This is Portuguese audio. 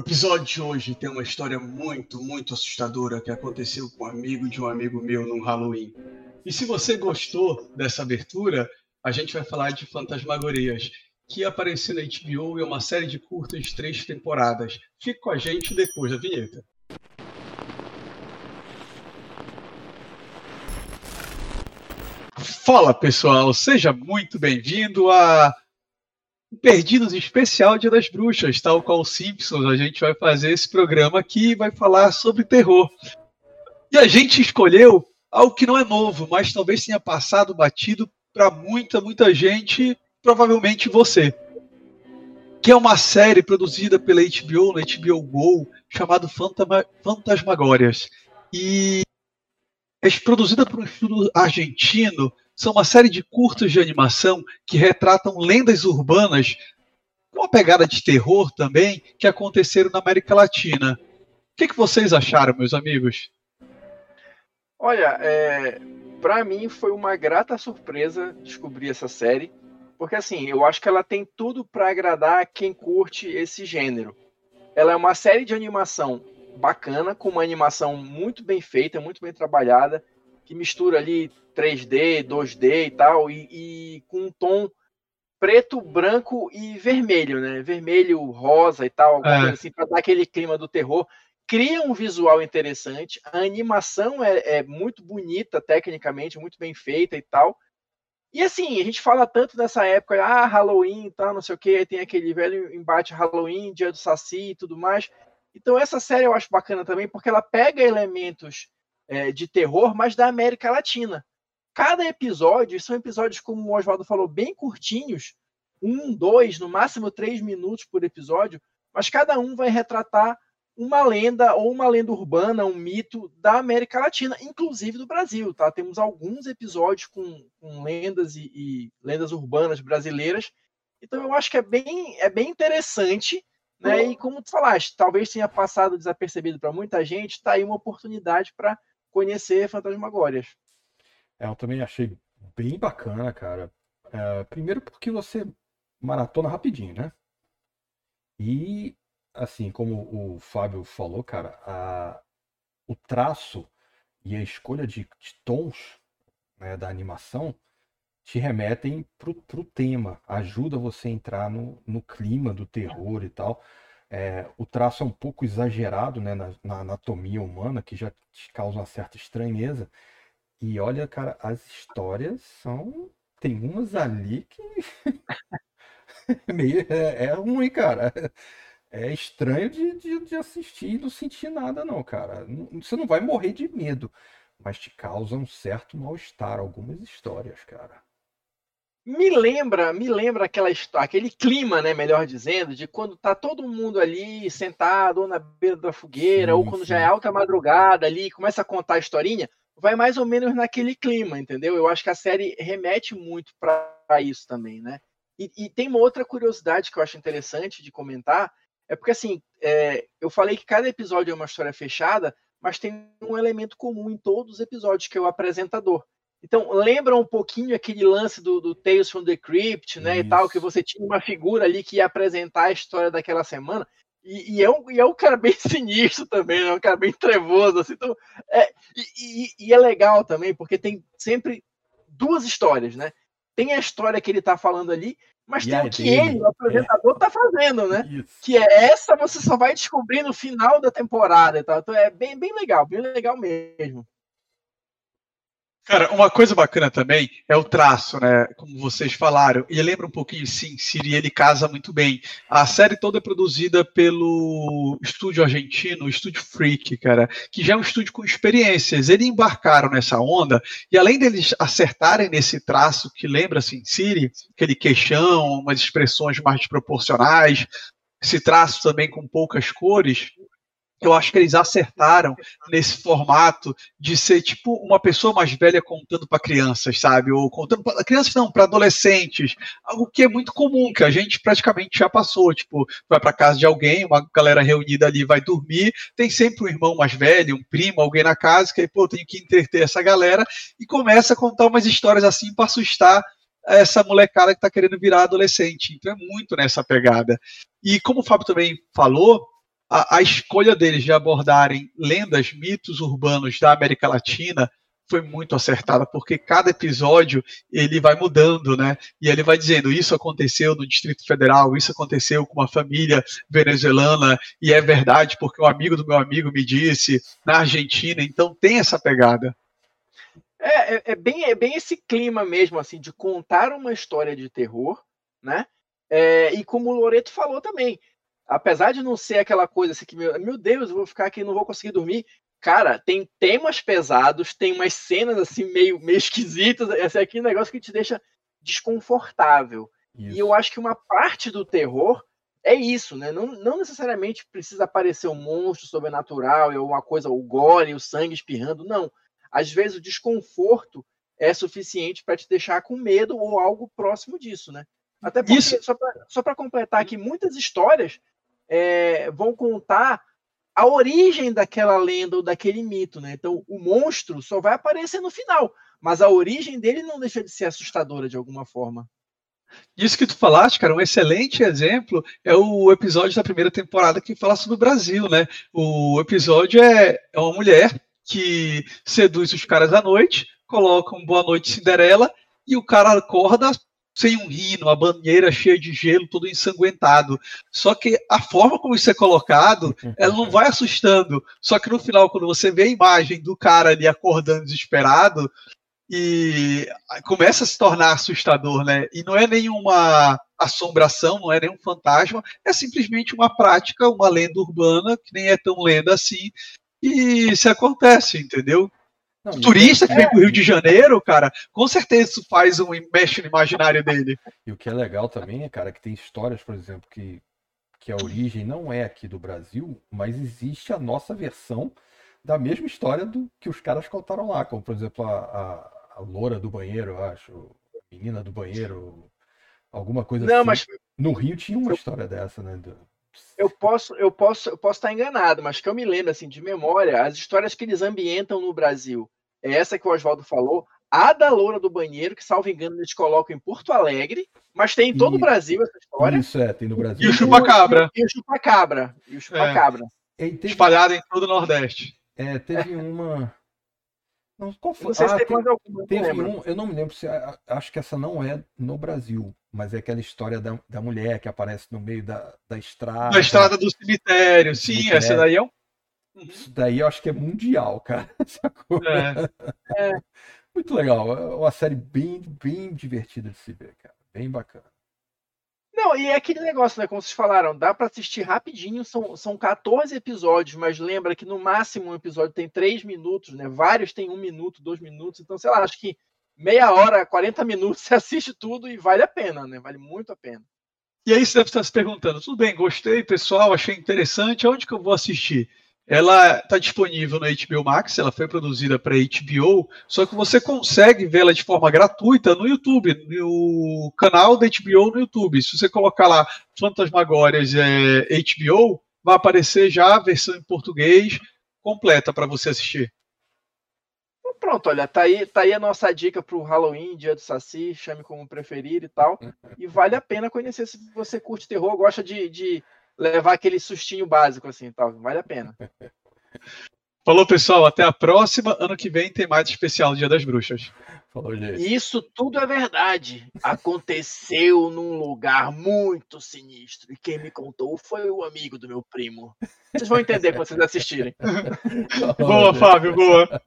episódio de hoje tem uma história muito, muito assustadora que aconteceu com um amigo de um amigo meu no Halloween. E se você gostou dessa abertura, a gente vai falar de Fantasmagorias, que apareceu na HBO e é uma série de curtas de três temporadas. Fique com a gente depois da vinheta. Fala pessoal, seja muito bem-vindo a Perdidos especial Dia das Bruxas, tal qual Simpsons, a gente vai fazer esse programa aqui e vai falar sobre terror. E a gente escolheu algo que não é novo, mas talvez tenha passado batido para muita, muita gente, provavelmente você. Que é uma série produzida pela HBO, na HBO Go, chamado Fantasmagórias. E é produzida por um estudo argentino são uma série de curtas de animação que retratam lendas urbanas com uma pegada de terror também que aconteceram na América Latina. O que, que vocês acharam, meus amigos? Olha, é, para mim foi uma grata surpresa descobrir essa série, porque assim, eu acho que ela tem tudo para agradar quem curte esse gênero. Ela é uma série de animação bacana, com uma animação muito bem feita, muito bem trabalhada, que mistura ali 3D, 2D e tal, e, e com um tom preto, branco e vermelho, né? Vermelho, rosa e tal, é. assim, para dar aquele clima do terror. Cria um visual interessante, a animação é, é, muito bonita, tecnicamente, muito bem feita e tal. E assim, a gente fala tanto nessa época, ah, Halloween e tal, não sei o que, aí tem aquele velho embate Halloween, Dia do Saci e tudo mais. Então essa série eu acho bacana também, porque ela pega elementos é, de terror, mas da América Latina. Cada episódio, são episódios, como o Oswaldo falou, bem curtinhos, um, dois, no máximo três minutos por episódio, mas cada um vai retratar uma lenda ou uma lenda urbana, um mito da América Latina, inclusive do Brasil, tá? Temos alguns episódios com, com lendas e, e, lendas urbanas brasileiras, então eu acho que é bem, é bem interessante, né? E como tu falaste, talvez tenha passado desapercebido para muita gente, está aí uma oportunidade para conhecer Fantasmagórias. É, eu também achei bem bacana, cara. É, primeiro porque você maratona rapidinho, né? E, assim, como o Fábio falou, cara, a, o traço e a escolha de, de tons né, da animação te remetem pro, pro tema, ajuda você a entrar no, no clima do terror e tal. É, o traço é um pouco exagerado né, na, na, anatomia humana, que já causa uma certa estranheza. E olha, cara, as histórias são. Tem umas ali que. Meio, é, é, ruim, cara. É estranho de, de, de, assistir e não sentir nada, não, cara. Você não vai morrer de medo, mas te causa um certo mal-estar algumas histórias, cara me lembra, me lembra aquela aquele clima, né, melhor dizendo, de quando tá todo mundo ali sentado ou na beira da fogueira, sim, ou quando sim. já é alta madrugada ali, começa a contar a historinha, vai mais ou menos naquele clima, entendeu? Eu acho que a série remete muito para isso também, né? E, e, tem uma outra curiosidade que eu acho interessante de comentar, é porque assim, é, eu falei que cada episódio é uma história fechada, mas tem um elemento comum em todos os episódios, que é o apresentador. Então, lembra um pouquinho aquele lance do, do Tales from the Crypt, né, Isso. e tal, que você tinha uma figura ali que ia apresentar a história daquela semana, e, e, é, um, e é um cara bem sinistro também, né, um cara bem trevoso, assim, então, é, e, e, é legal também, porque tem sempre duas histórias, né, tem a história que ele tá falando ali, mas e tem o que dele, ele, o apresentador, é. tá fazendo, né, Isso. que é essa você só vai descobrir no final da temporada e tal, então é bem, bem legal, bem legal mesmo. Cara, uma coisa bacana também é o traço, né? Como vocês falaram. E lembra um pouquinho Sim Siri, ele casa muito bem. A série toda é produzida pelo estúdio argentino, o Estúdio Freak, cara, que já é um estúdio com experiências. Eles embarcaram nessa onda e além deles acertarem nesse traço que lembra Sim Siri, aquele queixão, umas expressões mais desproporcionais, esse traço também com poucas cores, eu acho que eles acertaram nesse formato de ser tipo uma pessoa mais velha contando para crianças, sabe? Ou contando para crianças não, para adolescentes, algo que é muito comum, que a gente praticamente já passou, tipo, vai para casa de alguém, uma galera reunida ali vai dormir, tem sempre um irmão mais velho, um primo, alguém na casa que pô, tenho que entreter essa galera e começa a contar umas histórias assim para assustar essa molecada que está querendo virar adolescente. Então é muito nessa pegada. E como o Fábio também falou, a, a escolha deles de abordarem lendas, mitos urbanos da América Latina foi muito acertada, porque cada episódio ele vai mudando, né? E ele vai dizendo: isso aconteceu no Distrito Federal, isso aconteceu com uma família venezuelana, e é verdade porque um amigo do meu amigo me disse na Argentina. Então tem essa pegada. É, é, é bem, é bem esse clima mesmo, assim, de contar uma história de terror, né? É, e como o Loreto falou também, apesar de não ser aquela coisa assim que, meu, meu Deus, eu vou ficar aqui, não vou conseguir dormir, cara, tem temas pesados, tem umas cenas assim meio, meio esquisitas. Esse aqui é um negócio que te deixa desconfortável. Isso. E eu acho que uma parte do terror é isso, né? Não, não necessariamente precisa aparecer um monstro sobrenatural, ou uma coisa, o gore, o sangue espirrando, não. Às vezes o desconforto é suficiente para te deixar com medo ou algo próximo disso, né? Até porque, isso. só para completar aqui, muitas histórias é, vão contar a origem daquela lenda ou daquele mito, né? Então, o monstro só vai aparecer no final, mas a origem dele não deixa de ser assustadora de alguma forma. Isso que tu falaste, cara, um excelente exemplo é o episódio da primeira temporada que fala sobre o Brasil, né? O episódio é, é uma mulher que seduz os caras à noite, coloca um boa noite Cinderela e o cara acorda sem um rino, a banheira cheia de gelo, todo ensanguentado. Só que a forma como isso é colocado, ela não vai assustando. Só que no final, quando você vê a imagem do cara ali acordando desesperado, e começa a se tornar assustador, né? E não é nenhuma assombração, não é nenhum fantasma, é simplesmente uma prática, uma lenda urbana, que nem é tão lenda assim, e se acontece, entendeu? Não, o turista que vem pro Rio de Janeiro, cara, com certeza isso faz um mexe no imaginário dele. E o que é legal também é, cara, que tem histórias, por exemplo, que, que a origem não é aqui do Brasil, mas existe a nossa versão da mesma história do que os caras contaram lá, como por exemplo a, a, a loura do banheiro, eu acho, a menina do banheiro, alguma coisa não, assim. Mas... No Rio tinha uma história dessa, né? Do... Eu posso, eu posso, eu posso estar enganado, mas que eu me lembro assim de memória, as histórias que eles ambientam no Brasil. É essa que o Oswaldo falou, a da loura do banheiro, que salvo engano eles colocam em Porto Alegre, mas tem em todo e... o Brasil essa história. Isso é, tem no Brasil. E o chupacabra. E o chupacabra. E o chupacabra. É. Teve... Espalhado em todo o Nordeste. É, teve uma. Não, qual foi? Não sei ah, se teve, mais alguma. Teve um, eu não me lembro se. Acho que essa não é no Brasil mas é aquela história da, da mulher que aparece no meio da, da estrada. Da estrada do cemitério, sim, cemitério. essa daí é um. Uhum. Isso daí eu acho que é mundial, cara. É. é. Muito legal. É uma série bem, bem divertida de se ver, cara. Bem bacana. Não, e é aquele negócio, né? Como vocês falaram, dá para assistir rapidinho, são, são 14 episódios, mas lembra que no máximo um episódio tem 3 minutos, né? Vários tem um minuto, dois minutos, então, sei lá, acho que meia hora, 40 minutos, você assiste tudo e vale a pena, né? Vale muito a pena. E aí você deve estar se perguntando, tudo bem, gostei, pessoal, achei interessante, aonde que eu vou assistir? Ela está disponível no HBO Max, ela foi produzida para HBO, só que você consegue vê-la de forma gratuita no YouTube, no canal da HBO no YouTube. Se você colocar lá Fantasmagórias é, HBO, vai aparecer já a versão em português completa para você assistir. Pronto, olha, tá aí, tá aí a nossa dica pro Halloween, Dia do Saci, chame como preferir e tal. E vale a pena conhecer se você curte terror, gosta de, de levar aquele sustinho básico assim, tal. Vale a pena. Falou, pessoal, até a próxima. Ano que vem tem mais especial Dia das Bruxas. Falou, gente. Isso tudo é verdade. Aconteceu num lugar muito sinistro. E quem me contou foi o amigo do meu primo. Vocês vão entender quando vocês assistirem. boa, Fábio, boa.